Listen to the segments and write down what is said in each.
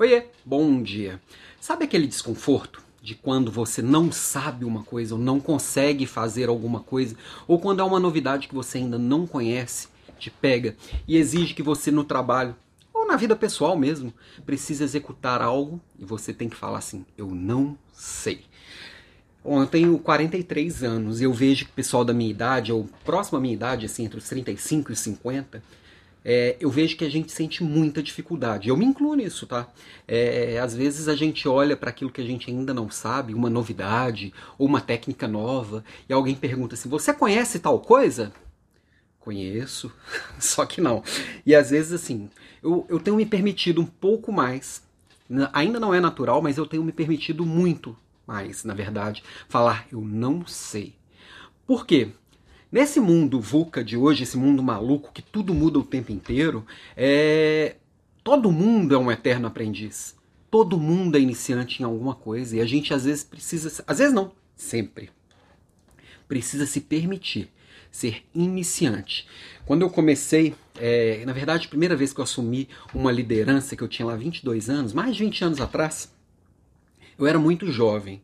Oiê, bom dia. Sabe aquele desconforto de quando você não sabe uma coisa ou não consegue fazer alguma coisa, ou quando é uma novidade que você ainda não conhece, te pega e exige que você no trabalho ou na vida pessoal mesmo precise executar algo e você tem que falar assim: eu não sei. Bom, eu tenho 43 anos e eu vejo que o pessoal da minha idade, ou próximo à minha idade, assim, entre os 35 e 50, é, eu vejo que a gente sente muita dificuldade. Eu me incluo nisso, tá? É, às vezes a gente olha para aquilo que a gente ainda não sabe, uma novidade ou uma técnica nova, e alguém pergunta assim: Você conhece tal coisa? Conheço, só que não. E às vezes, assim, eu, eu tenho me permitido um pouco mais, ainda não é natural, mas eu tenho me permitido muito mais, na verdade, falar eu não sei. Por quê? Nesse mundo VUCA de hoje, esse mundo maluco que tudo muda o tempo inteiro, é... todo mundo é um eterno aprendiz. Todo mundo é iniciante em alguma coisa e a gente às vezes precisa, às vezes não, sempre precisa se permitir ser iniciante. Quando eu comecei, é, na verdade, a primeira vez que eu assumi uma liderança, que eu tinha lá 22 anos, mais de 20 anos atrás, eu era muito jovem.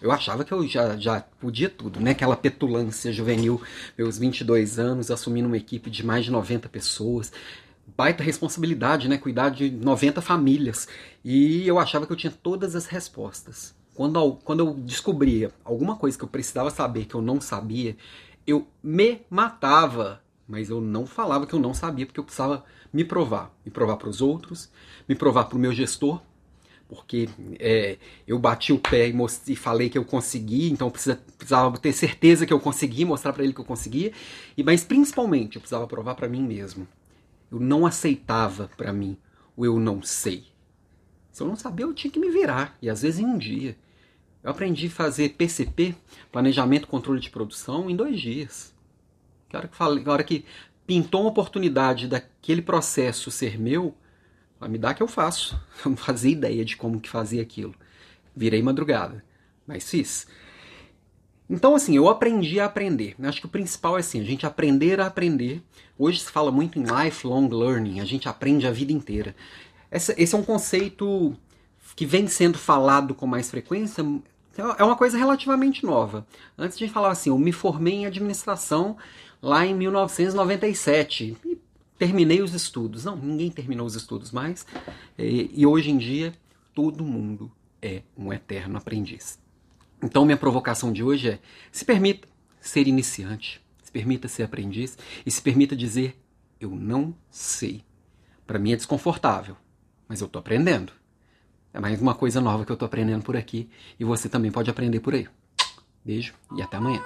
Eu achava que eu já, já podia tudo, né? Aquela petulância juvenil, meus 22 anos, assumindo uma equipe de mais de 90 pessoas. Baita responsabilidade, né? Cuidar de 90 famílias. E eu achava que eu tinha todas as respostas. Quando, quando eu descobria alguma coisa que eu precisava saber que eu não sabia, eu me matava. Mas eu não falava que eu não sabia, porque eu precisava me provar. Me provar para os outros, me provar para o meu gestor, porque é, eu bati o pé e, e, falei que eu consegui, então eu precisa, precisava ter certeza que eu consegui, mostrar para ele que eu conseguia, e mas principalmente eu precisava provar para mim mesmo. Eu não aceitava para mim o eu não sei. Se eu não sabia, eu tinha que me virar, e às vezes em um dia. Eu aprendi a fazer PCP, Planejamento Controle de Produção, em dois dias. A hora que, falei, a hora que pintou uma oportunidade daquele processo ser meu, Vai me dá que eu faço. Eu não fazia ideia de como que fazia aquilo. Virei madrugada, mas fiz. Então, assim, eu aprendi a aprender. Eu acho que o principal é assim, a gente aprender a aprender. Hoje se fala muito em lifelong learning, a gente aprende a vida inteira. Essa, esse é um conceito que vem sendo falado com mais frequência, é uma coisa relativamente nova. Antes a gente falava assim, eu me formei em administração lá em 1997. E terminei os estudos. Não, ninguém terminou os estudos mais. E, e hoje em dia, todo mundo é um eterno aprendiz. Então, minha provocação de hoje é: se permita ser iniciante, se permita ser aprendiz e se permita dizer: eu não sei. Para mim é desconfortável, mas eu estou aprendendo. É mais uma coisa nova que eu estou aprendendo por aqui e você também pode aprender por aí. Beijo e até amanhã.